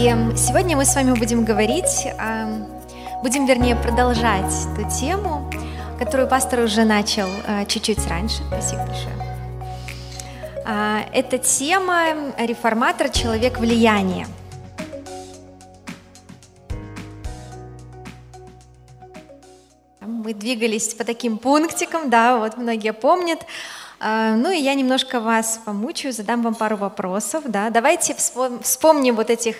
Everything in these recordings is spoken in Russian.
И сегодня мы с вами будем говорить, будем, вернее, продолжать ту тему, которую пастор уже начал э, чуть-чуть раньше. Спасибо большое. А, это тема реформатор «Человек влияния». Мы двигались по таким пунктикам, да, вот многие помнят. А, ну и я немножко вас помучаю, задам вам пару вопросов. Да. Давайте вспомним вот этих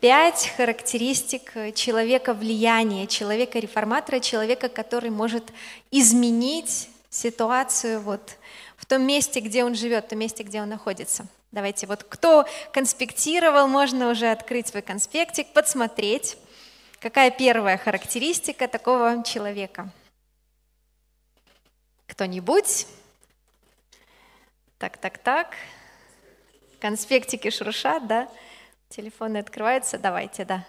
пять характеристик человека влияния, человека-реформатора, человека, который может изменить ситуацию вот в том месте, где он живет, в том месте, где он находится. Давайте вот кто конспектировал, можно уже открыть свой конспектик, подсмотреть, какая первая характеристика такого человека. Кто-нибудь? Так, так, так. Конспектики шуршат, да? Телефоны открываются, давайте, да.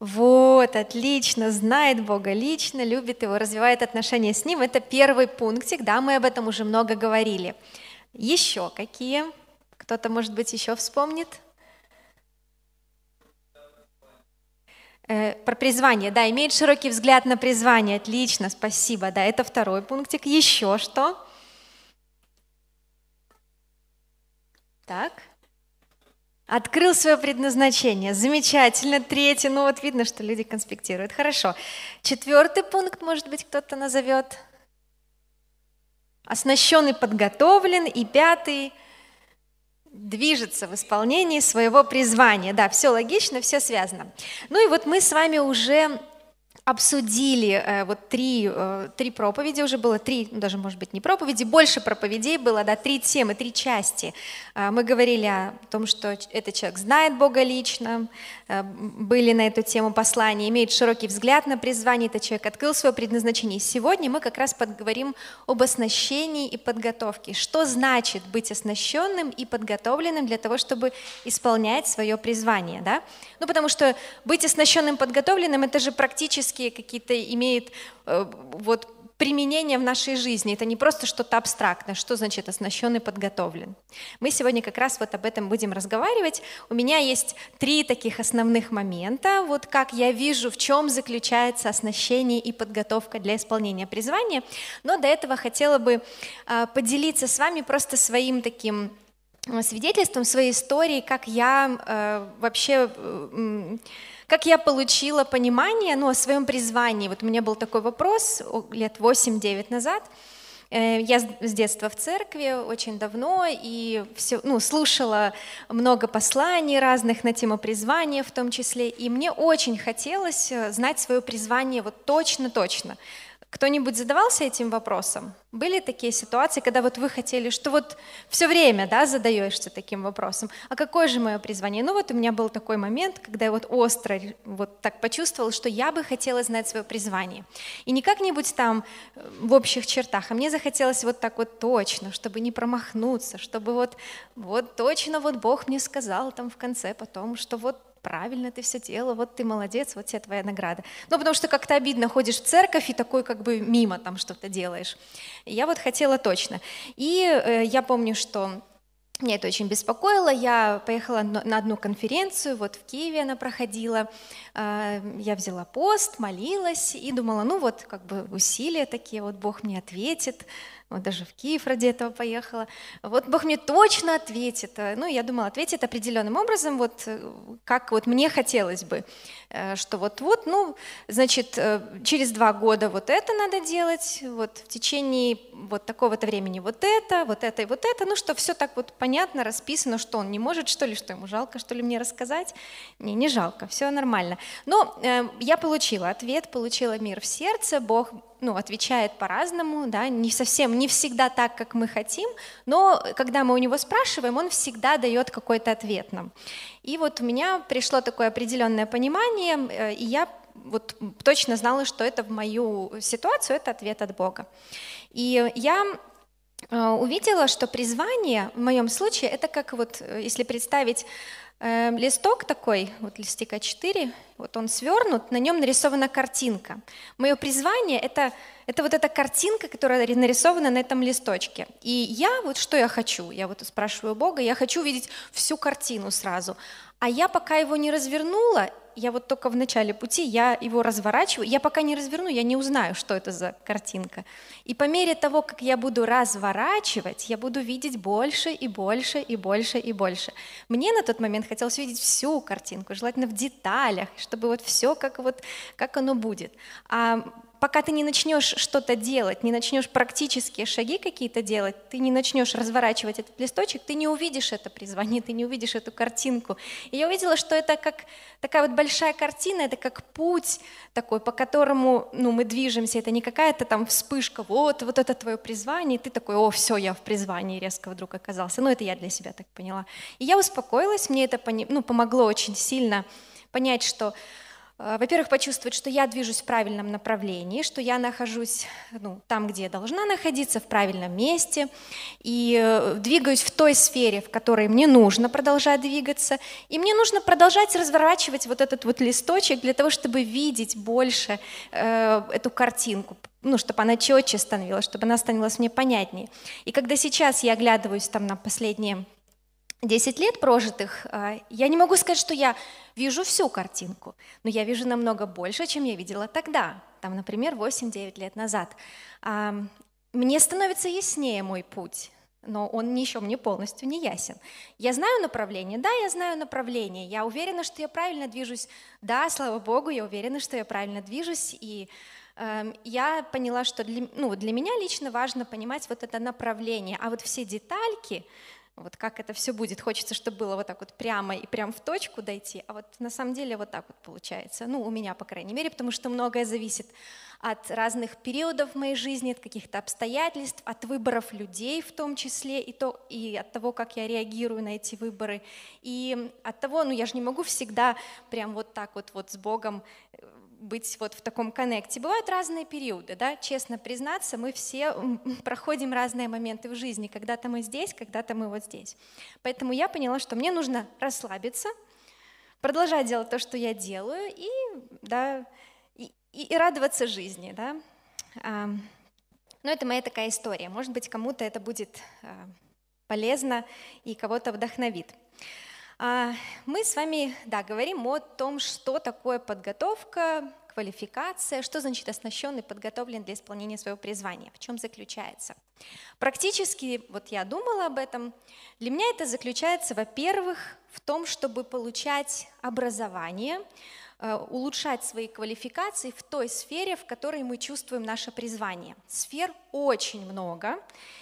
Вот, отлично, знает Бога лично, любит его, развивает отношения с ним. Это первый пунктик, да, мы об этом уже много говорили. Еще какие? Кто-то, может быть, еще вспомнит? Э, про призвание, да, имеет широкий взгляд на призвание, отлично, спасибо, да, это второй пунктик. Еще что? Так. Открыл свое предназначение. Замечательно. Третий. Ну вот видно, что люди конспектируют. Хорошо. Четвертый пункт, может быть, кто-то назовет. Оснащенный, подготовлен. И пятый движется в исполнении своего призвания. Да, все логично, все связано. Ну и вот мы с вами уже обсудили э, вот три, э, три проповеди, уже было три, ну, даже, может быть, не проповеди, больше проповедей было, да, три темы, три части. Э, мы говорили о том, что этот человек знает Бога лично, э, были на эту тему послания, имеет широкий взгляд на призвание, этот человек открыл свое предназначение. Сегодня мы как раз поговорим об оснащении и подготовке. Что значит быть оснащенным и подготовленным для того, чтобы исполнять свое призвание, да? Ну, потому что быть оснащенным, подготовленным, это же практически практические какие-то имеет э, вот применение в нашей жизни. Это не просто что-то абстрактное. Что значит оснащен и подготовлен? Мы сегодня как раз вот об этом будем разговаривать. У меня есть три таких основных момента. Вот как я вижу, в чем заключается оснащение и подготовка для исполнения призвания. Но до этого хотела бы э, поделиться с вами просто своим таким э, свидетельством, своей историей, как я вообще как я получила понимание ну, о своем призвании? Вот у меня был такой вопрос лет 8-9 назад. Э, я с детства в церкви очень давно и все, ну, слушала много посланий разных на тему призвания в том числе, и мне очень хотелось э, знать свое призвание вот точно-точно. Кто-нибудь задавался этим вопросом? Были такие ситуации, когда вот вы хотели, что вот все время да, задаешься таким вопросом, а какое же мое призвание? Ну вот у меня был такой момент, когда я вот остро вот так почувствовала, что я бы хотела знать свое призвание. И не как-нибудь там э, в общих чертах, а мне захотелось вот так вот точно, чтобы не промахнуться, чтобы вот, вот точно вот Бог мне сказал там в конце потом, что вот правильно ты все делала, вот ты молодец, вот тебе твоя награда. Ну, потому что как-то обидно, ходишь в церковь и такой как бы мимо там что-то делаешь. Я вот хотела точно. И э, я помню, что меня это очень беспокоило. Я поехала на одну конференцию, вот в Киеве она проходила. Э, я взяла пост, молилась и думала, ну вот как бы усилия такие, вот Бог мне ответит вот даже в Киев ради этого поехала. Вот Бог мне точно ответит. Ну, я думала, ответит определенным образом, вот э, как вот мне хотелось бы, э, что вот-вот, ну, значит, э, через два года вот это надо делать, вот в течение вот такого-то времени вот это, вот это и вот это, ну, что все так вот понятно, расписано, что он не может, что ли, что ему жалко, что ли мне рассказать. Не, не жалко, все нормально. Но э, я получила ответ, получила мир в сердце, Бог ну, отвечает по-разному, да, не совсем, не всегда так, как мы хотим, но когда мы у него спрашиваем, он всегда дает какой-то ответ нам. И вот у меня пришло такое определенное понимание, э, и я вот точно знала, что это в мою ситуацию, это ответ от Бога. И я э, увидела, что призвание в моем случае это как вот, э, если представить листок такой, вот листик А4, вот он свернут, на нем нарисована картинка. Мое призвание это, это вот эта картинка, которая нарисована на этом листочке. И я вот что я хочу, я вот спрашиваю Бога, я хочу видеть всю картину сразу. А я пока его не развернула, я вот только в начале пути, я его разворачиваю, я пока не разверну, я не узнаю, что это за картинка. И по мере того, как я буду разворачивать, я буду видеть больше и больше и больше и больше. Мне на тот момент хотелось видеть всю картинку, желательно в деталях, чтобы вот все как вот как оно будет. А пока ты не начнешь что-то делать, не начнешь практические шаги какие-то делать, ты не начнешь разворачивать этот листочек, ты не увидишь это призвание, ты не увидишь эту картинку. И я увидела, что это как такая вот большая картина, это как путь такой, по которому ну, мы движемся, это не какая-то там вспышка, вот, вот это твое призвание, и ты такой, о, все, я в призвании резко вдруг оказался. Ну, это я для себя так поняла. И я успокоилась, мне это ну, помогло очень сильно понять, что во-первых, почувствовать, что я движусь в правильном направлении, что я нахожусь ну, там, где я должна находиться, в правильном месте, и э, двигаюсь в той сфере, в которой мне нужно продолжать двигаться, и мне нужно продолжать разворачивать вот этот вот листочек для того, чтобы видеть больше э, эту картинку, ну, чтобы она четче становилась, чтобы она становилась мне понятнее. И когда сейчас я оглядываюсь там на последние 10 лет прожитых, а, я не могу сказать, что я вижу всю картинку, но я вижу намного больше, чем я видела тогда, там, например, 8-9 лет назад. А, мне становится яснее мой путь, но он еще мне полностью не ясен. Я знаю направление, да, я знаю направление, я уверена, что я правильно движусь, да, слава Богу, я уверена, что я правильно движусь, и э, я поняла, что для, ну, для меня лично важно понимать вот это направление, а вот все детальки, вот как это все будет. Хочется, чтобы было вот так вот прямо и прям в точку дойти, а вот на самом деле вот так вот получается. Ну, у меня, по крайней мере, потому что многое зависит от разных периодов моей жизни, от каких-то обстоятельств, от выборов людей в том числе, и, то, и от того, как я реагирую на эти выборы, и от того, ну я же не могу всегда прям вот так вот, вот с Богом э, быть вот в таком коннекте. Бывают разные периоды, да, честно признаться, мы все проходим разные моменты в жизни. Когда-то мы здесь, когда-то мы вот здесь. Поэтому я поняла, что мне нужно расслабиться, продолжать делать то, что я делаю, и, да, и, и радоваться жизни. Да. Но это моя такая история. Может быть, кому-то это будет а, полезно и кого-то вдохновит. А, мы с вами, да, говорим о том, что такое подготовка, квалификация, что значит оснащен и подготовлен для исполнения своего призвания, в чем заключается. Практически, вот я думала об этом, для меня это заключается, во-первых, в том, чтобы получать образование, улучшать свои квалификации в той сфере, в которой мы чувствуем наше призвание. Сфер очень много,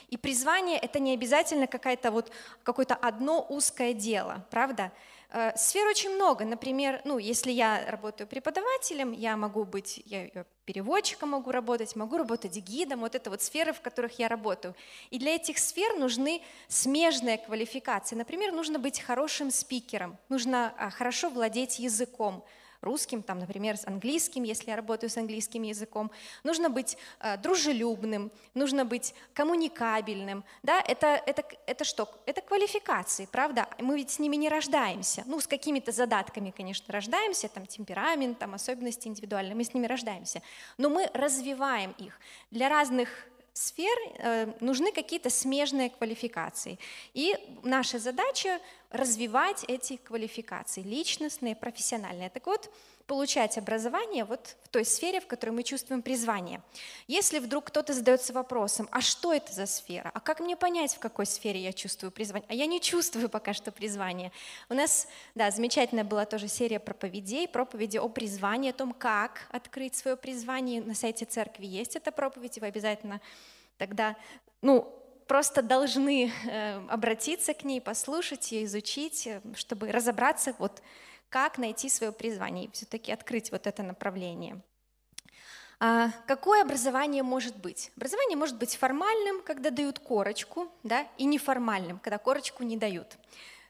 и призвание это не обязательно какое-то вот, какое-то одно узкое дело, правда? Э, сфер очень много. Например, ну, если я работаю преподавателем, я могу быть я переводчиком, могу работать, могу работать гидом. Вот это вот сферы, в которых я работаю. И для этих сфер нужны смежные квалификации. Например, нужно быть хорошим спикером, нужно а, хорошо владеть языком, русским, там, например, с английским, если я работаю с английским языком. Нужно быть э, дружелюбным, нужно быть коммуникабельным. Да? Это, это, это что? Это квалификации, правда? Мы ведь с ними не рождаемся. Ну, с какими-то задатками, конечно, рождаемся, там, темперамент, там, особенности индивидуальные, мы с ними рождаемся. Но мы развиваем их. Для разных сфер э, нужны какие-то смежные квалификации. И наша задача развивать эти квалификации, личностные, профессиональные. Так вот, получать образование вот в той сфере, в которой мы чувствуем призвание. Если вдруг кто-то задается вопросом, а что это за сфера, а как мне понять, в какой сфере я чувствую призвание, а я не чувствую пока что призвание. У нас, да, замечательная была тоже серия проповедей, проповеди о призвании, о том, как открыть свое призвание. На сайте церкви есть эта проповедь, вы обязательно тогда, ну, просто должны э, обратиться к ней, послушать ее, изучить, э, чтобы разобраться, вот как найти свое призвание и все-таки открыть вот это направление. А какое образование может быть? Образование может быть формальным, когда дают корочку, да, и неформальным, когда корочку не дают.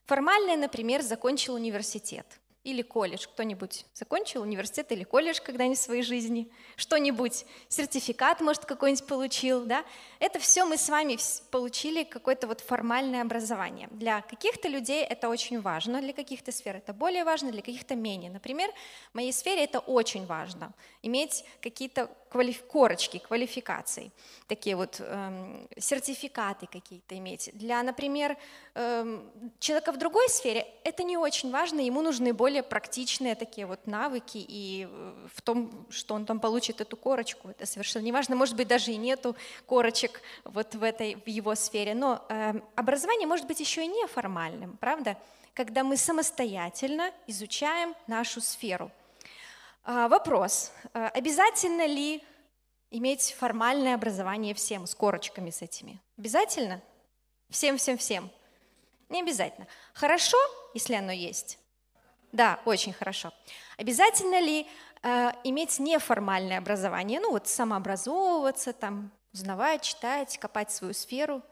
Формальное, например, закончил университет. Или колледж. Кто-нибудь закончил университет или колледж когда-нибудь в своей жизни? Что-нибудь, сертификат, может, какой-нибудь получил, да? Это все мы с вами получили какое-то вот формальное образование. Для каких-то людей это очень важно, для каких-то сфер это более важно, для каких-то менее. Например, в моей сфере это очень важно, иметь какие-то квалиф... корочки, квалификаций, такие вот эм, сертификаты какие-то иметь. Для, например, эм, человека в другой сфере это не очень важно, ему нужны более практичные такие вот навыки, и э, в том, что он там получит эту корочку, это совершенно не важно. Может быть, даже и нету корочек вот в этой, в его сфере. Но э, образование может быть еще и неформальным, правда? Когда мы самостоятельно изучаем нашу сферу. А, вопрос, э, обязательно ли иметь формальное образование всем, с корочками с этими? Обязательно? Всем-всем-всем? Не обязательно. Хорошо, если оно есть. Да, очень хорошо. Обязательно ли э, иметь неформальное образование? Ну вот самообразовываться, там, узнавать, читать, копать свою сферу.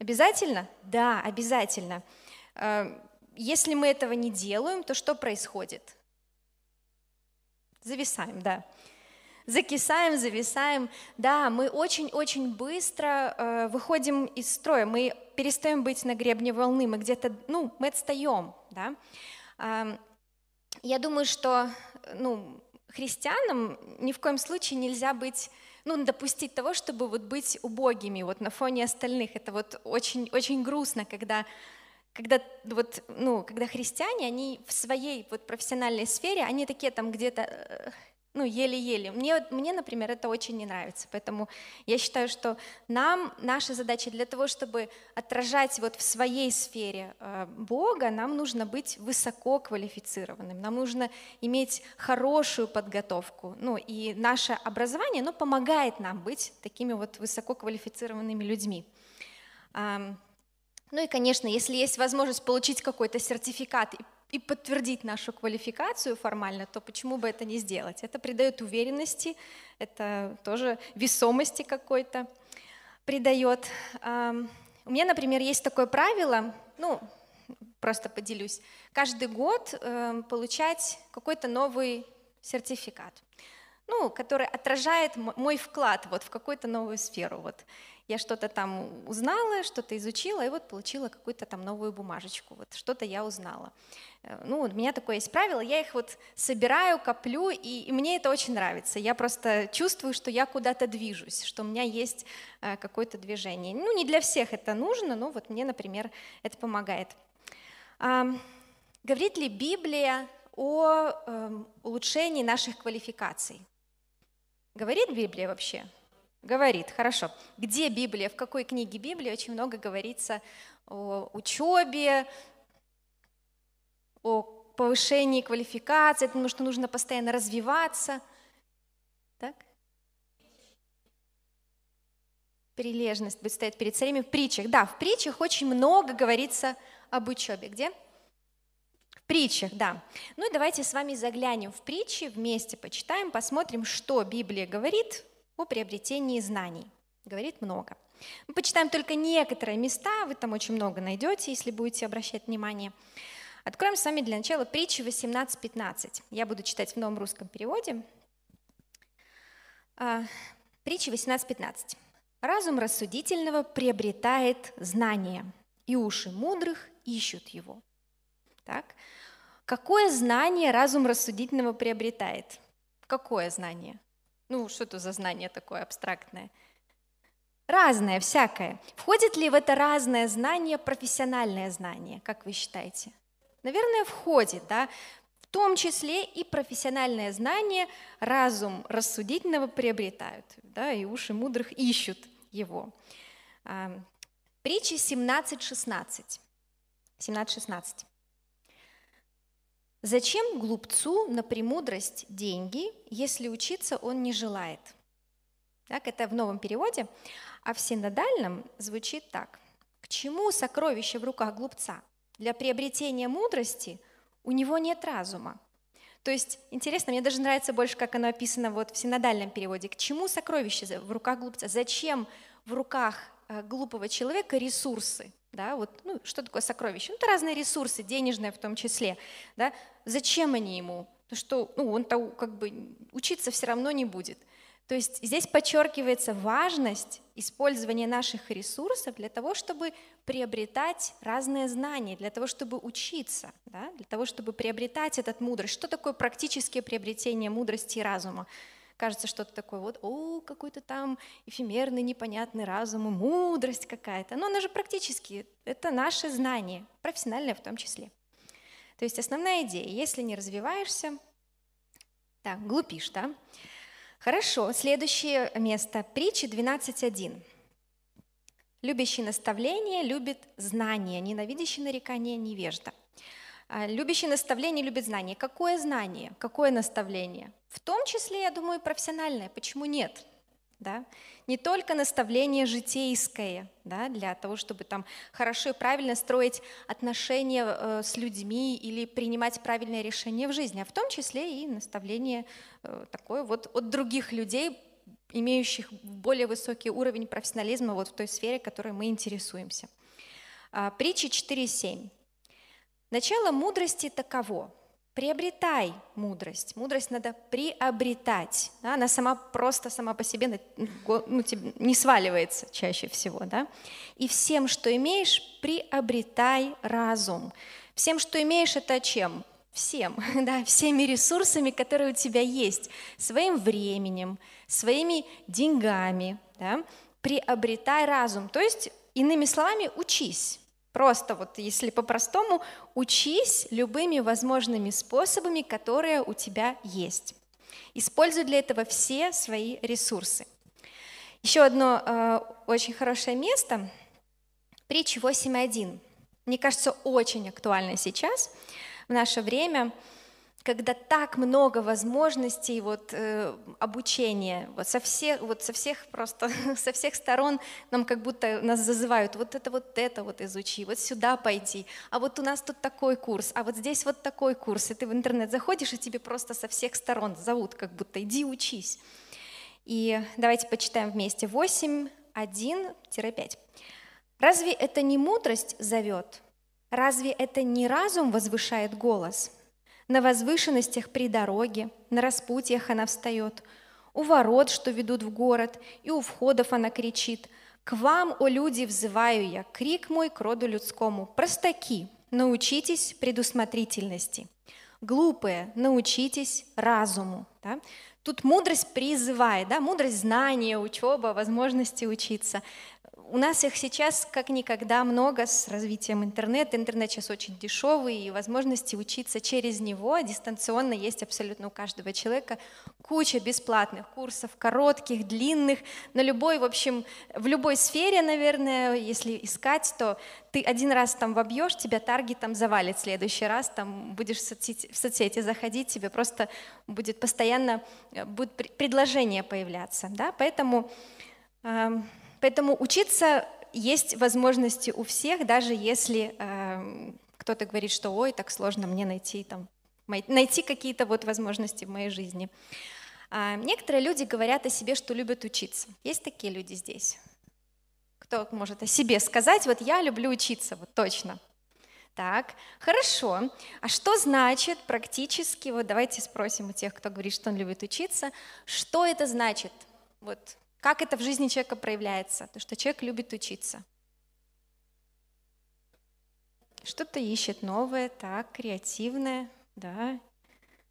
Обязательно? Да, обязательно. Э, если мы этого не делаем, то что происходит? Зависаем, да. Закисаем, зависаем. Да, мы очень-очень быстро э, выходим из строя, мы перестаем быть на гребне волны, мы где-то, ну, мы отстаем, да. Я думаю, что ну, христианам ни в коем случае нельзя быть, ну, допустить того, чтобы вот быть убогими вот на фоне остальных. Это вот очень, очень грустно, когда когда вот, ну, когда христиане, они в своей вот профессиональной сфере, они такие там где-то э, ну, еле-еле. Мне, мне, например, это очень не нравится, поэтому я считаю, что нам, наша задача для того, чтобы отражать вот в своей сфере э, Бога, нам нужно быть высоко квалифицированным, нам нужно иметь хорошую подготовку, ну, и наше образование, оно помогает нам быть такими вот высоко квалифицированными людьми. Ну и, конечно, если есть возможность получить какой-то сертификат и подтвердить нашу квалификацию формально, то почему бы это не сделать? Это придает уверенности, это тоже весомости какой-то придает. У меня, например, есть такое правило, ну, просто поделюсь, каждый год эм, получать какой-то новый сертификат ну, который отражает мой вклад вот в какую-то новую сферу. Вот я что-то там узнала, что-то изучила, и вот получила какую-то там новую бумажечку, вот что-то я узнала. Э, ну, у меня такое есть правило, я их вот собираю, коплю, и, и мне это очень нравится. Я просто чувствую, что я куда-то движусь, что у меня есть э, какое-то движение. Ну, не для всех это нужно, но вот мне, например, это помогает. Говорит ли Библия о э, улучшении наших квалификаций? Говорит Библия вообще? Говорит, хорошо. Где Библия, в какой книге Библии очень много говорится о учебе, о повышении квалификации, потому что нужно постоянно развиваться. Так? Прилежность будет стоять перед царями в притчах. Да, в притчах очень много говорится об учебе. Где? Притчах, да. Ну и давайте с вами заглянем в притчи, вместе почитаем, посмотрим, что Библия говорит о приобретении знаний. Говорит много. Мы почитаем только некоторые места, вы там очень много найдете, если будете обращать внимание. Откроем с вами для начала притчи 18.15. Я буду читать в новом русском переводе. А, притчи 18.15. «Разум рассудительного приобретает знание, и уши мудрых ищут его». Так? Какое знание разум рассудительного приобретает? Какое знание? Ну, что это за знание такое абстрактное? Разное, всякое. Входит ли в это разное знание профессиональное знание, как вы считаете? Наверное, входит, да? В том числе и профессиональное знание разум рассудительного приобретают, да, и уши мудрых ищут его. Притча 17.16. 17.16. Зачем глупцу на премудрость деньги, если учиться он не желает? Так, это в новом переводе. А в синодальном звучит так. К чему сокровище в руках глупца? Для приобретения мудрости у него нет разума. То есть, интересно, мне даже нравится больше, как оно описано вот в синодальном переводе. К чему сокровище в руках глупца? Зачем в руках э, глупого человека ресурсы? Да, вот, ну, что такое сокровище? Ну, это разные ресурсы, денежные в том числе. Да? Зачем они ему? Потому что ну, он-то как бы учиться все равно не будет. То есть здесь подчеркивается важность использования наших ресурсов для того, чтобы приобретать разные знания, для того, чтобы учиться, да? для того, чтобы приобретать этот мудрость. Что такое практическое приобретение мудрости и разума? Кажется, что-то такое вот, о, какой-то там эфемерный, непонятный разум, мудрость какая-то. Но она же практически, это наше знание, профессиональное в том числе. То есть основная идея, если не развиваешься, так, глупишь, да? Хорошо, следующее место. Притча 12.1. Любящий наставление любит знание, ненавидящий нарекание невежда. А, любящий наставление любит знание. Какое знание? Какое наставление? В том числе, я думаю, профессиональное. Почему нет? да? не только наставление житейское, да, для того, чтобы там хорошо и правильно строить отношения э, с людьми или принимать правильные решения в жизни, а в том числе и наставление э, такое вот от других людей, имеющих более высокий уровень профессионализма вот в той сфере, которой мы интересуемся. А, притча 4.7. Начало мудрости таково приобретай мудрость. Мудрость надо приобретать. Да? Она сама просто сама по себе ну, не сваливается чаще всего. Да? И всем, что имеешь, приобретай разум. Всем, что имеешь, это чем? Всем, да, всеми ресурсами, которые у тебя есть, своим временем, своими деньгами, да, приобретай разум. То есть, иными словами, учись. Просто вот если по-простому, учись любыми возможными способами, которые у тебя есть. Используй для этого все свои ресурсы. Еще одно э, очень хорошее место – притча 8.1. Мне кажется, очень актуально сейчас, в наше время – когда так много возможностей вот, э, обучения, вот со, всех, вот со всех просто, со всех сторон нам как будто нас зазывают, вот это вот это вот изучи, вот сюда пойди, а вот у нас тут такой курс, а вот здесь вот такой курс, и ты в интернет заходишь, и тебе просто со всех сторон зовут, как будто иди учись. И давайте почитаем вместе 8, 1-5. Разве это не мудрость зовет? Разве это не разум возвышает голос? На возвышенностях при дороге, на распутьях она встает, у ворот, что ведут в город, и у входов она кричит. «К вам, о люди, взываю я, крик мой к роду людскому, простаки, научитесь предусмотрительности, глупые, научитесь разуму». Да? Тут мудрость призывает, да? мудрость знания, учеба, возможности учиться у нас их сейчас как никогда много с развитием интернета. Интернет сейчас очень дешевый, и возможности учиться через него дистанционно есть абсолютно у каждого человека. Куча бесплатных курсов, коротких, длинных, на любой, в общем, в любой сфере, наверное, если искать, то ты один раз там вобьешь, тебя таргет там завалит в следующий раз, там будешь в соцсети, в соцсети заходить, тебе просто будет постоянно, э, будет предложение появляться, да, поэтому эм, Поэтому учиться есть возможности у всех, даже если э, кто-то говорит, что ой, так сложно мне найти, там, найти какие-то вот возможности в моей жизни. А некоторые люди говорят о себе, что любят учиться. Есть такие люди здесь? Кто может о себе сказать, вот я люблю учиться, вот точно. Так, хорошо. А что значит практически, вот давайте спросим у тех, кто говорит, что он любит учиться, что это значит? Вот как это в жизни человека проявляется? То, что человек любит учиться. Что-то ищет новое, так, креативное, да.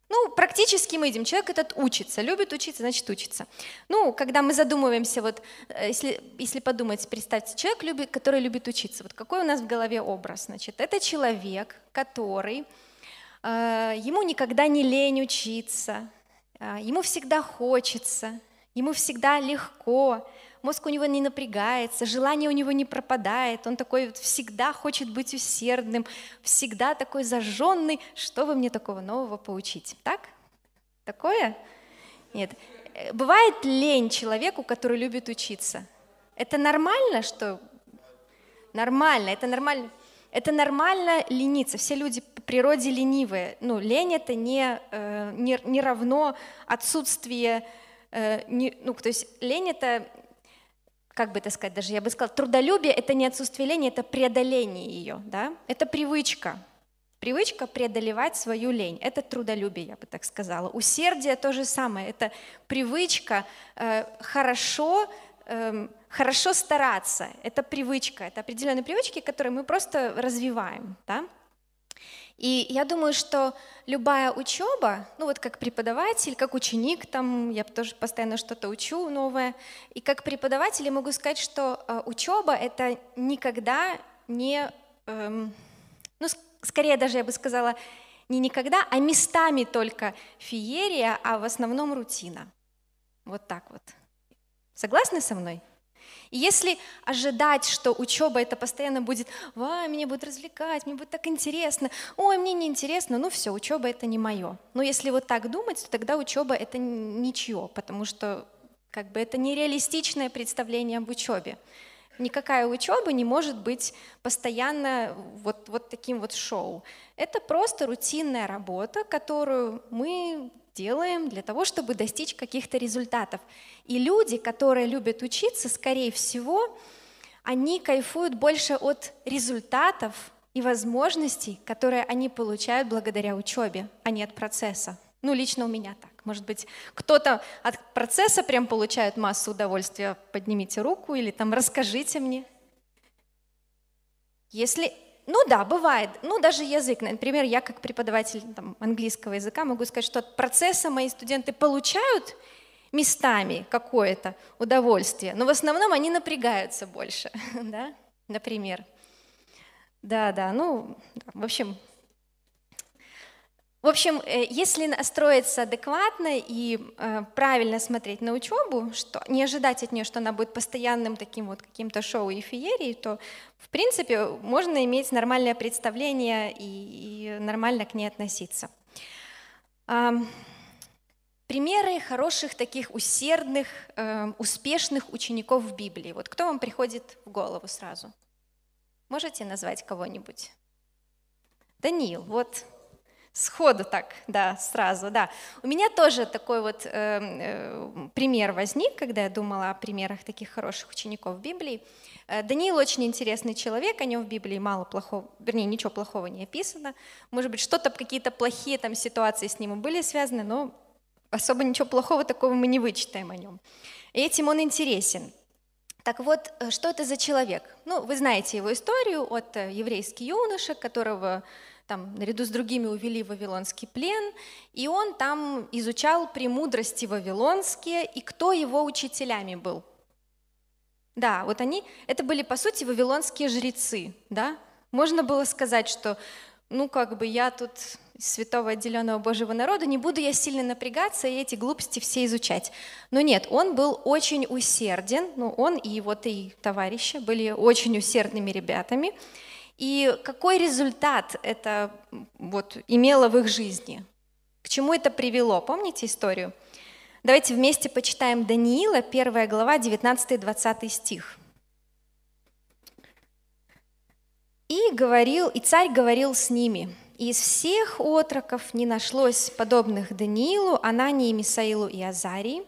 Ну, практически мы видим, человек этот учится, любит учиться, значит учится. Ну, когда мы задумываемся, вот, э, если, если подумать, представьте, человек, любит, который любит учиться, вот какой у нас в голове образ? Значит, это человек, который, э, ему никогда не лень учиться, э, ему всегда хочется, Ему всегда легко, мозг у него не напрягается, желание у него не пропадает, он такой всегда хочет быть усердным, всегда такой зажженный. Что вы мне такого нового поучить? Так? Такое? Нет. Бывает лень человеку, который любит учиться. Это нормально, что... Нормально, это нормально. Это нормально лениться. Все люди по природе ленивые. Ну, лень это не, э, не, не равно отсутствие не, ну, то есть лень это как бы это сказать, даже я бы сказала, трудолюбие – это не отсутствие лени, это преодоление ее, да? Это привычка, Привычка преодолевать свою лень – это трудолюбие, я бы так сказала. Усердие – то же самое, это привычка э, хорошо, э, хорошо стараться, это привычка, это определенные привычки, которые мы просто развиваем. Да? И я думаю, что любая учеба, ну вот как преподаватель, как ученик, там я тоже постоянно что-то учу новое, и как преподаватель я могу сказать, что э, учеба это никогда не, эм, ну скорее даже я бы сказала, не никогда, а местами только феерия, а в основном рутина. Вот так вот. Согласны со мной? И если ожидать, что учеба это постоянно будет, ва, меня будет развлекать, мне будет так интересно, ой, мне не интересно, ну все, учеба это не мое. Но если вот так думать, то тогда учеба это ничье, потому что как бы это нереалистичное представление об учебе. Никакая учеба не может быть постоянно вот, вот таким вот шоу. Это просто рутинная работа, которую мы делаем для того, чтобы достичь каких-то результатов. И люди, которые любят учиться, скорее всего, они кайфуют больше от результатов и возможностей, которые они получают благодаря учебе, а не от процесса. Ну, лично у меня так. Может быть, кто-то от процесса прям получает массу удовольствия. Поднимите руку или там расскажите мне. Если ну да, бывает. Ну даже язык. Например, я как преподаватель там, английского языка могу сказать, что от процесса мои студенты получают местами какое-то удовольствие, но в основном они напрягаются больше, да, например. Да, да, ну, в общем, в общем, э, если настроиться адекватно и э, правильно смотреть на учебу, что не ожидать от нее, что она будет постоянным таким вот каким-то шоу и феерией, то, в принципе, можно иметь нормальное представление и, и нормально к ней относиться. Примеры хороших таких усердных, э, успешных учеников в Библии. Вот кто вам приходит в голову сразу? Можете назвать кого-нибудь? Даниил, вот Сходу так, да, сразу, да. У меня тоже такой вот э, э, пример возник, когда я думала о примерах таких хороших учеников в Библии. Э, Даниил очень интересный человек, о нем в Библии мало плохого, вернее, ничего плохого не описано. Может быть, что-то, какие-то плохие там ситуации с ним были связаны, но особо ничего плохого такого мы не вычитаем о нем. И этим он интересен. Так вот, э, что это за человек? Ну, вы знаете его историю от еврейский юноша, которого там, наряду с другими увели в Вавилонский плен, и он там изучал премудрости вавилонские, и кто его учителями был. Да, вот они, это были, по сути, вавилонские жрецы, да. Можно было сказать, что, ну, как бы я тут святого отделенного Божьего народа, не буду я сильно напрягаться и эти глупости все изучать. Но нет, он был очень усерден, ну, он и вот и товарищи были очень усердными ребятами, и какой результат это вот имело в их жизни? К чему это привело? Помните историю? Давайте вместе почитаем Даниила, 1 глава, 19-20 стих. «И говорил, и царь говорил с ними, и из всех отроков не нашлось подобных Даниилу, Анании, Мисаилу и Азарии,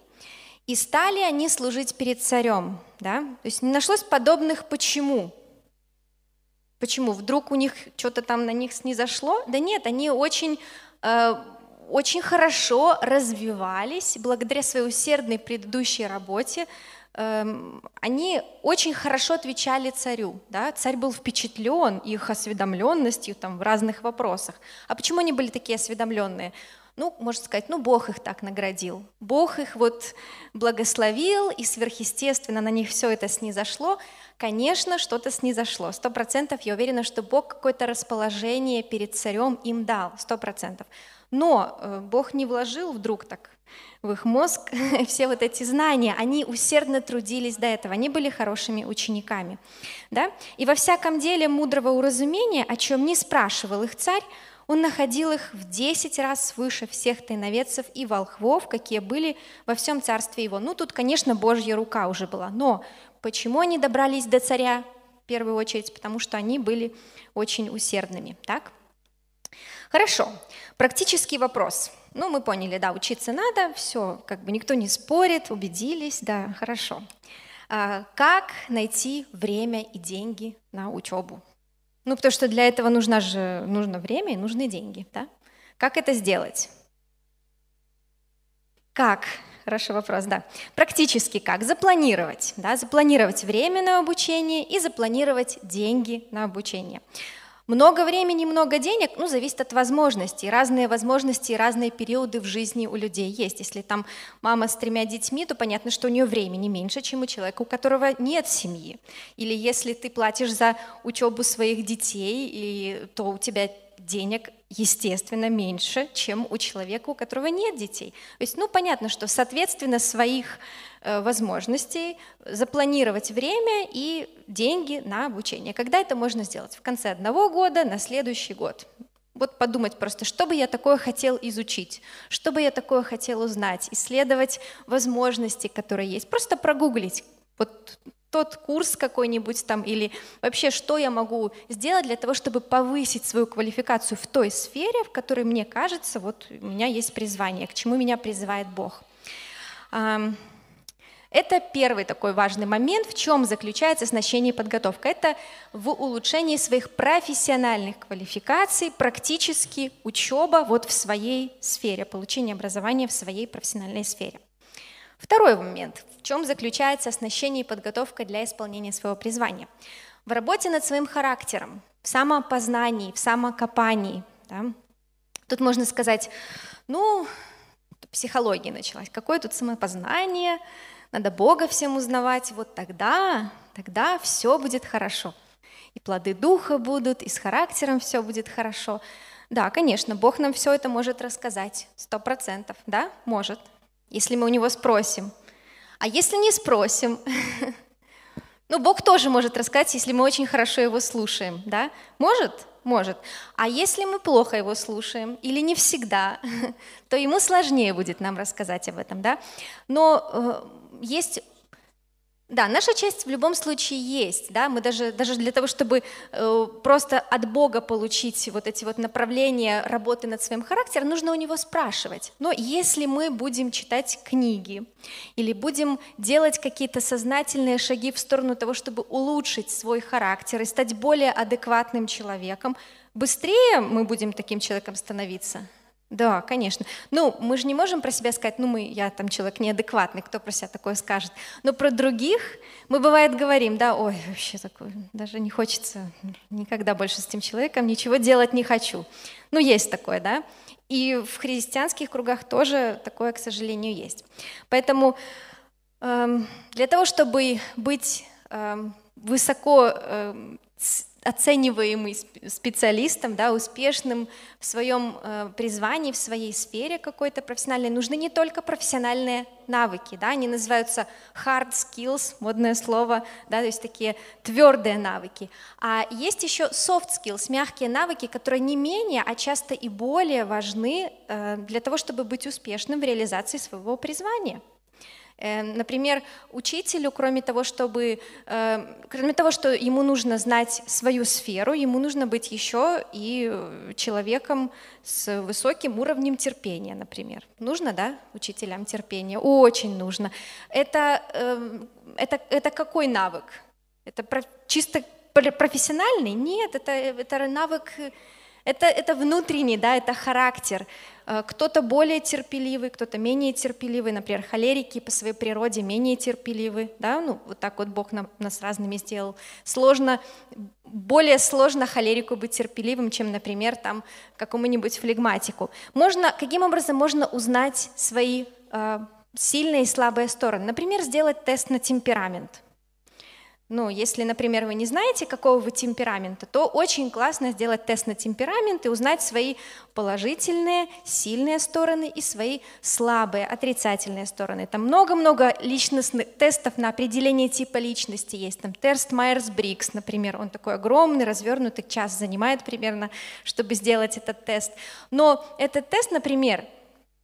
и стали они служить перед царем». Да? То есть не нашлось подобных почему? Почему? Вдруг у них что-то там на них снизошло? Да нет, они очень, э, очень хорошо развивались благодаря своей усердной предыдущей работе. Э, они очень хорошо отвечали царю. Да? Царь был впечатлен их осведомленностью там, в разных вопросах. А почему они были такие осведомленные? Ну, можно сказать, ну, Бог их так наградил. Бог их вот благословил, и сверхъестественно на них все это снизошло. Конечно, что-то снизошло. Сто процентов я уверена, что Бог какое-то расположение перед царем им дал, сто процентов. Но э, Бог не вложил вдруг так в их мозг все вот эти знания. Они усердно трудились до этого, они были хорошими учениками. Да? И во всяком деле мудрого уразумения, о чем не спрашивал их царь, он находил их в десять раз выше всех тайноведцев и волхвов, какие были во всем царстве его. Ну, тут, конечно, Божья рука уже была, но Почему они добрались до царя? В первую очередь, потому что они были очень усердными. Так? Хорошо. Практический вопрос. Ну, мы поняли, да, учиться надо, все, как бы никто не спорит, убедились, да, хорошо. А, как найти время и деньги на учебу? Ну, потому что для этого нужно же нужно время и нужны деньги, да? Как это сделать? Как? Хороший вопрос, да. Практически как? Запланировать, да, запланировать время на обучение и запланировать деньги на обучение. Много времени, много денег, ну, зависит от возможностей. Разные возможности и разные периоды в жизни у людей есть. Если там мама с тремя детьми, то понятно, что у нее времени меньше, чем у человека, у которого нет семьи. Или если ты платишь за учебу своих детей, и, то у тебя денег, естественно, меньше, чем у человека, у которого нет детей. То есть, ну, понятно, что, соответственно, своих э, возможностей запланировать время и деньги на обучение. Когда это можно сделать? В конце одного года, на следующий год. Вот подумать просто, что бы я такое хотел изучить, что бы я такое хотел узнать, исследовать возможности, которые есть. Просто прогуглить. Вот тот курс какой-нибудь там или вообще что я могу сделать для того, чтобы повысить свою квалификацию в той сфере, в которой мне кажется, вот у меня есть призвание, к чему меня призывает Бог. Это первый такой важный момент, в чем заключается значение и подготовка. Это в улучшении своих профессиональных квалификаций, практически учеба вот в своей сфере, получение образования в своей профессиональной сфере. Второй момент, в чем заключается оснащение и подготовка для исполнения своего призвания. В работе над своим характером, в самоопознании, в самокопании. Да? Тут можно сказать, ну, психология началась, какое тут самопознание, надо Бога всем узнавать, вот тогда, тогда все будет хорошо. И плоды духа будут, и с характером все будет хорошо. Да, конечно, Бог нам все это может рассказать, сто процентов, да, может, если мы у него спросим. А если не спросим, ну, Бог тоже может рассказать, если мы очень хорошо его слушаем, да? Может? Может. А если мы плохо его слушаем или не всегда, то ему сложнее будет нам рассказать об этом, да? Но э, есть да, наша часть в любом случае есть, да, мы даже, даже для того, чтобы э, просто от Бога получить вот эти вот направления работы над своим характером, нужно у Него спрашивать. Но если мы будем читать книги или будем делать какие-то сознательные шаги в сторону того, чтобы улучшить свой характер и стать более адекватным человеком, быстрее мы будем таким человеком становиться – да, конечно. Ну, мы же не можем про себя сказать, ну, мы, я там человек неадекватный, кто про себя такое скажет. Но про других мы, бывает, говорим, да, ой, вообще такое, даже не хочется никогда больше с этим человеком, ничего делать не хочу. Ну, есть такое, да. И в христианских кругах тоже такое, к сожалению, есть. Поэтому эм, для того, чтобы быть эм, высоко эм, оцениваемый специалистом, да, успешным в своем э, призвании, в своей сфере какой-то профессиональной, нужны не только профессиональные навыки, да, они называются hard skills, модное слово, да, то есть такие твердые навыки, а есть еще soft skills, мягкие навыки, которые не менее, а часто и более важны э, для того, чтобы быть успешным в реализации своего призвания. Эм, например, учителю, кроме того, чтобы, эм, кроме того, что ему нужно знать свою сферу, ему нужно быть еще и человеком с высоким уровнем терпения, например. Нужно, да, учителям терпения? Очень нужно. Это, эм, это, это какой навык? Это чисто профессиональный? Нет, это, это навык это, это внутренний, да, это характер. Э, кто-то более терпеливый, кто-то менее терпеливый. Например, холерики по своей природе менее терпеливы. Да? Ну, вот так вот Бог нам, нас разными сделал. Сложно, более сложно холерику быть терпеливым, чем, например, там, какому-нибудь флегматику. Можно, каким образом можно узнать свои э, сильные и слабые стороны? Например, сделать тест на темперамент – ну, если, например, вы не знаете, какого вы темперамента, то очень классно сделать тест на темперамент и узнать свои положительные, сильные стороны и свои слабые, отрицательные стороны. Там много-много личностных тестов на определение типа личности есть. Там тест Майерс-Брикс, например, он такой огромный, развернутый, час занимает примерно, чтобы сделать этот тест. Но этот тест, например,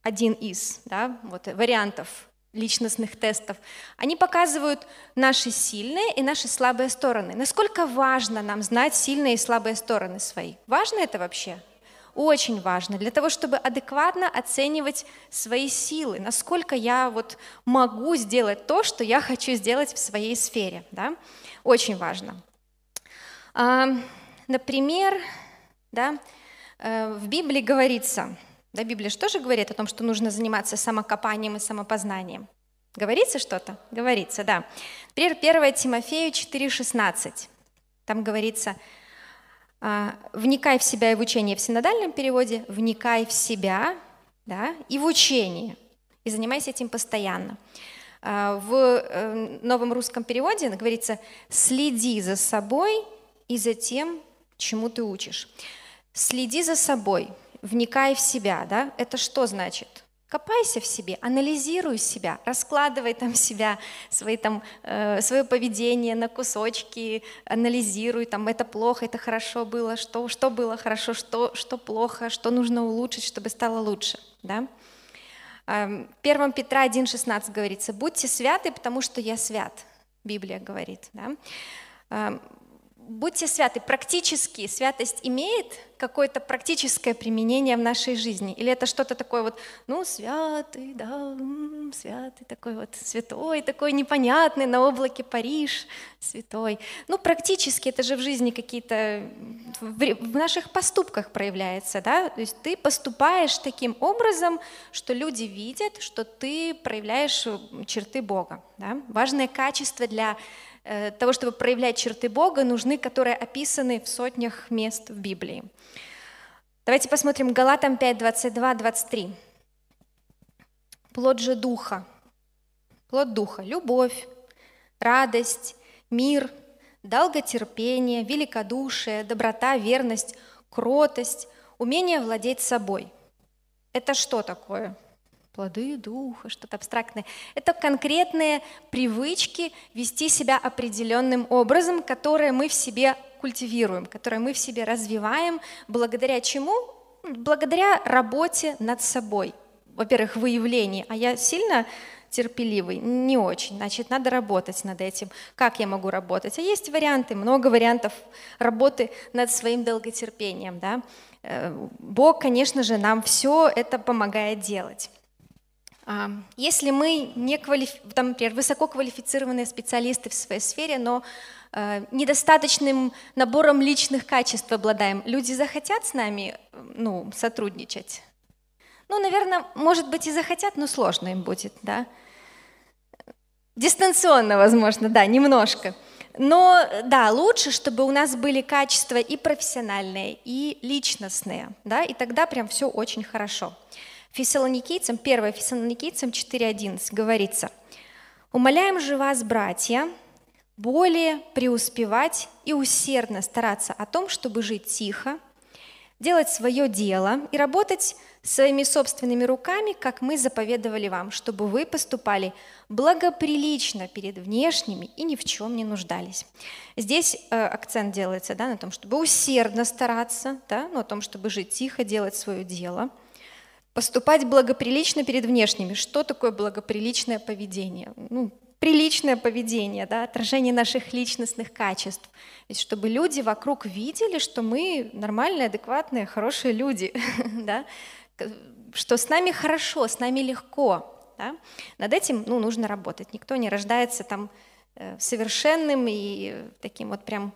один из да, вот, вариантов личностных тестов, они показывают наши сильные и наши слабые стороны. Насколько важно нам знать сильные и слабые стороны свои? Важно это вообще? очень важно для того, чтобы адекватно оценивать свои силы, насколько я вот могу сделать то, что я хочу сделать в своей сфере. Да? Очень важно. А, например, да, э, в Библии говорится, да, Библия же тоже говорит о том, что нужно заниматься самокопанием и самопознанием. Говорится что-то? Говорится, да. Например, 1 Тимофею 4,16. Там говорится, «А, «Вникай в себя и в учение» в синодальном переводе, «вникай в себя да, и в учение, и занимайся этим постоянно». А, в э, новом русском переводе говорится «следи за собой и за тем, чему ты учишь». Следи за собой, вникай в себя, да? Это что значит? Копайся в себе, анализируй себя, раскладывай там себя, свои, там, э, свое поведение на кусочки, анализируй, там, это плохо, это хорошо было, что, что было хорошо, что, что плохо, что нужно улучшить, чтобы стало лучше. Да? 1 эм, Петра 1,16 говорится, «Будьте святы, потому что я свят», Библия говорит. Да? Будьте святы. Практически святость имеет какое-то практическое применение в нашей жизни? Или это что-то такое вот, ну, святый, да, святый, такой вот святой, такой непонятный, на облаке Париж, святой. Ну, практически это же в жизни какие-то, в наших поступках проявляется, да? То есть ты поступаешь таким образом, что люди видят, что ты проявляешь черты Бога, да? Важное качество для Э, того, чтобы проявлять черты Бога, нужны, которые описаны в сотнях мест в Библии. Давайте посмотрим Галатам 5, 22, 23. Плод же Духа. Плод Духа – любовь, радость, мир, долготерпение, великодушие, доброта, верность, кротость, умение владеть собой. Это что такое? Плоды духа, что-то абстрактное. Это конкретные привычки вести себя определенным образом, которые мы в себе культивируем, которые мы в себе развиваем, благодаря чему? Благодаря работе над собой. Во-первых, выявлении. А я сильно терпеливый? Не очень. Значит, надо работать над этим. Как я могу работать? А есть варианты, много вариантов работы над своим долготерпением. Да? Э, Бог, конечно же, нам все это помогает делать. Если мы не квалиф... там, например, высококвалифицированные специалисты в своей сфере, но э, недостаточным набором личных качеств обладаем, люди захотят с нами ну, сотрудничать? Ну, наверное, может быть и захотят, но сложно им будет, да? Дистанционно, возможно, да, немножко. Но да, лучше, чтобы у нас были качества и профессиональные, и личностные, да, и тогда прям все очень хорошо. Фессалоникийцам, 1 Фессалоникийцам 4.11 говорится, «Умоляем же вас, братья, более преуспевать и усердно стараться о том, чтобы жить тихо, делать свое дело и работать своими собственными руками, как мы заповедовали вам, чтобы вы поступали благоприлично перед внешними и ни в чем не нуждались. Здесь э, акцент делается да, на том, чтобы усердно стараться, да, ну, о том, чтобы жить тихо, делать свое дело – Поступать благоприлично перед внешними. Что такое благоприличное поведение? Ну, приличное поведение, да, отражение наших личностных качеств. Ведь чтобы люди вокруг видели, что мы нормальные, адекватные, хорошие люди, да, что с нами хорошо, с нами легко. Да? Над этим ну, нужно работать. Никто не рождается там э, совершенным и таким вот прям,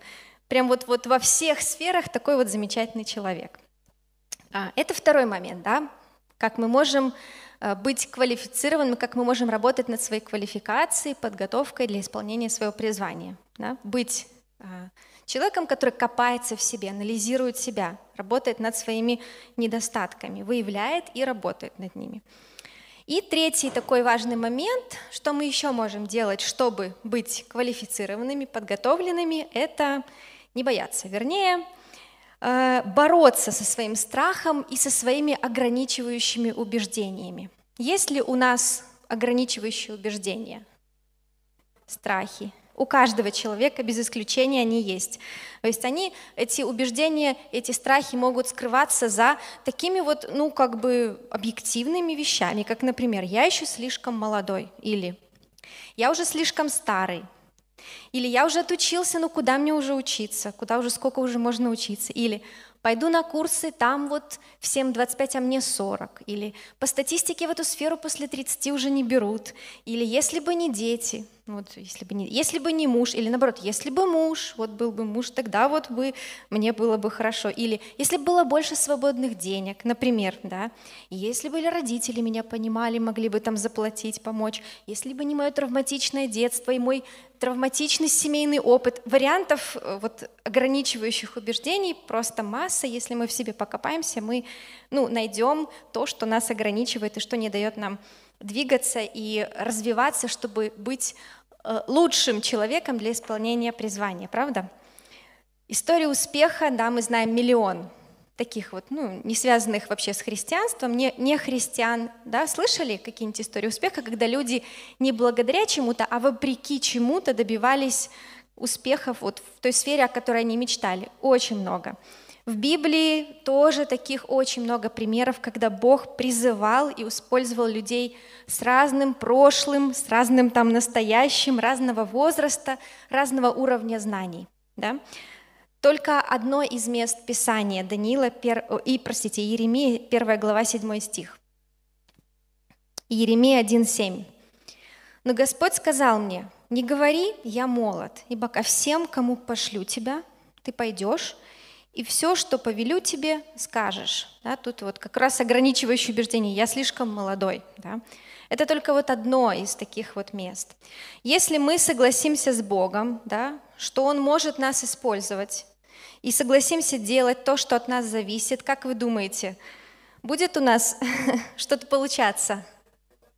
прям вот, вот во всех сферах такой вот замечательный человек. А, это второй момент, да, как мы можем э, быть квалифицированными, как мы можем работать над своей квалификацией, подготовкой для исполнения своего призвания. Да? Быть э, человеком, который копается в себе, анализирует себя, работает над своими недостатками, выявляет и работает над ними. И третий такой важный момент, что мы еще можем делать, чтобы быть квалифицированными, подготовленными, это не бояться. Вернее, бороться со своим страхом и со своими ограничивающими убеждениями. Есть ли у нас ограничивающие убеждения? Страхи. У каждого человека без исключения они есть. То есть они, эти убеждения, эти страхи могут скрываться за такими вот, ну, как бы объективными вещами, как, например, я еще слишком молодой, или я уже слишком старый, или я уже отучился, но куда мне уже учиться? Куда уже, сколько уже можно учиться? Или пойду на курсы, там вот всем 25, а мне 40. Или по статистике в эту сферу после 30 уже не берут. Или если бы не дети – вот, если бы, не, если бы не муж, или наоборот, если бы муж, вот был бы муж, тогда вот бы мне было бы хорошо. Или если бы было больше свободных денег, например, да, если бы родители меня понимали, могли бы там заплатить, помочь, если бы не мое травматичное детство и мой травматичный семейный опыт, вариантов э, вот, ограничивающих убеждений просто масса. Если мы в себе покопаемся, мы ну, найдем то, что нас ограничивает и что не дает нам двигаться и развиваться, чтобы быть лучшим человеком для исполнения призвания, правда? История успеха, да, мы знаем миллион таких вот, ну, не связанных вообще с христианством, не, не христиан, да, слышали какие-нибудь истории успеха, когда люди не благодаря чему-то, а вопреки чему-то добивались успехов вот в той сфере, о которой они мечтали? Очень много. В Библии тоже таких очень много примеров, когда Бог призывал и использовал людей с разным прошлым, с разным там настоящим, разного возраста, разного уровня знаний. Да? Только одно из мест Писания Даниила и, простите, Еремия, 1 глава, 7 стих. Еремия 1,7. «Но Господь сказал мне, не говори, я молод, ибо ко всем, кому пошлю тебя, ты пойдешь, и все, что повелю тебе, скажешь. Да, тут вот как раз ограничивающее убеждение «я слишком молодой». Да. Это только вот одно из таких вот мест. Если мы согласимся с Богом, да, что Он может нас использовать, и согласимся делать то, что от нас зависит, как вы думаете, будет у нас что-то получаться?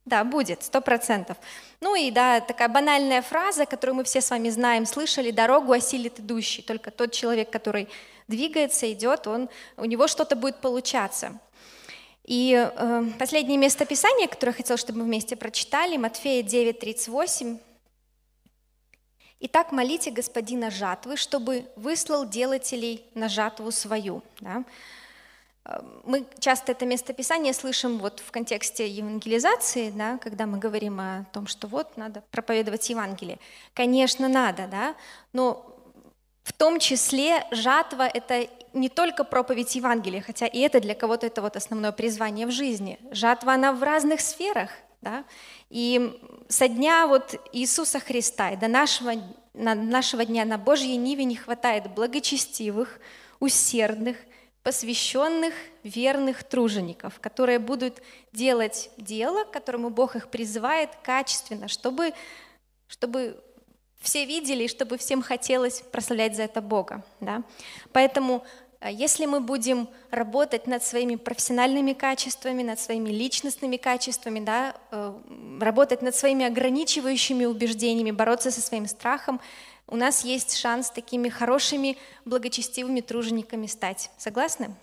Да, будет, сто процентов. Ну и да, такая банальная фраза, которую мы все с вами знаем, слышали, дорогу осилит идущий. Только тот человек, который двигается, идет, он, у него что-то будет получаться. И э, последнее местописание, которое я хотела, чтобы мы вместе прочитали, Матфея 9:38. «Итак, молите Господина жатвы, чтобы выслал делателей на жатву свою». Да? Э, мы часто это местописание слышим вот в контексте евангелизации, да, когда мы говорим о том, что вот надо проповедовать Евангелие. Конечно, надо, да, но в том числе жатва — это не только проповедь Евангелия, хотя и это для кого-то это вот основное призвание в жизни. Жатва, она в разных сферах, да? И со дня вот Иисуса Христа и до нашего, на нашего дня на Божьей Ниве не хватает благочестивых, усердных, посвященных, верных тружеников, которые будут делать дело, к которому Бог их призывает качественно, чтобы, чтобы все видели, и чтобы всем хотелось прославлять за это Бога. Да? Поэтому э, если мы будем работать над своими профессиональными качествами, над своими личностными качествами, да, э, работать над своими ограничивающими убеждениями, бороться со своим страхом, у нас есть шанс такими хорошими, благочестивыми тружениками стать. Согласны?